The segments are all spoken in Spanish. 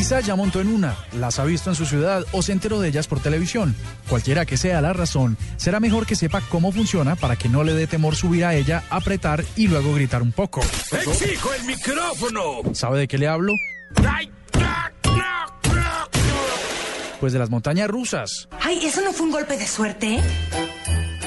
Quizá ya montó en una, las ha visto en su ciudad o se enteró de ellas por televisión. Cualquiera que sea la razón, será mejor que sepa cómo funciona para que no le dé temor subir a ella, apretar y luego gritar un poco. ¡Exijo el micrófono! ¿Sabe de qué le hablo? Pues de las montañas rusas. Ay, ¿eso no fue un golpe de suerte?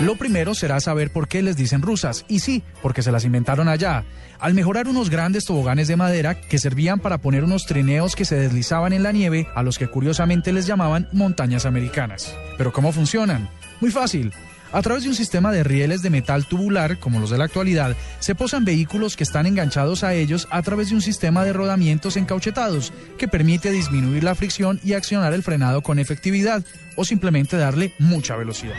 Lo primero será saber por qué les dicen rusas. Y sí, porque se las inventaron allá. Al mejorar unos grandes toboganes de madera que servían para poner unos trineos que se deslizaban en la nieve, a los que curiosamente les llamaban montañas americanas. Pero ¿cómo funcionan? Muy fácil. A través de un sistema de rieles de metal tubular, como los de la actualidad, se posan vehículos que están enganchados a ellos a través de un sistema de rodamientos encauchetados, que permite disminuir la fricción y accionar el frenado con efectividad, o simplemente darle mucha velocidad.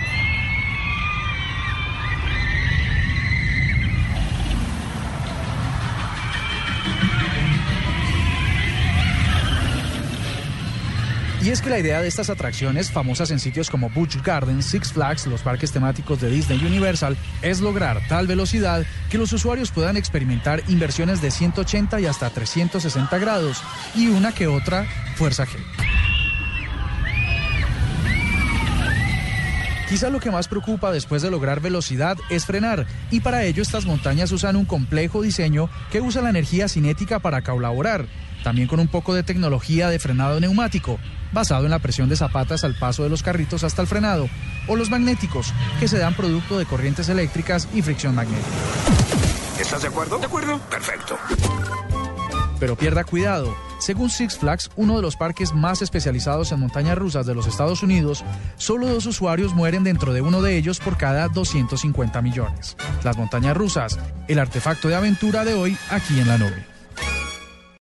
Y es que la idea de estas atracciones, famosas en sitios como Busch Gardens, Six Flags, los parques temáticos de Disney Universal, es lograr tal velocidad que los usuarios puedan experimentar inversiones de 180 y hasta 360 grados y una que otra fuerza G. Quizá lo que más preocupa después de lograr velocidad es frenar, y para ello estas montañas usan un complejo diseño que usa la energía cinética para colaborar, también con un poco de tecnología de frenado neumático, basado en la presión de zapatas al paso de los carritos hasta el frenado, o los magnéticos, que se dan producto de corrientes eléctricas y fricción magnética. ¿Estás de acuerdo? De acuerdo. Perfecto. Pero pierda cuidado. Según Six Flags, uno de los parques más especializados en montañas rusas de los Estados Unidos, solo dos usuarios mueren dentro de uno de ellos por cada 250 millones. Las montañas rusas, el artefacto de aventura de hoy aquí en la nube.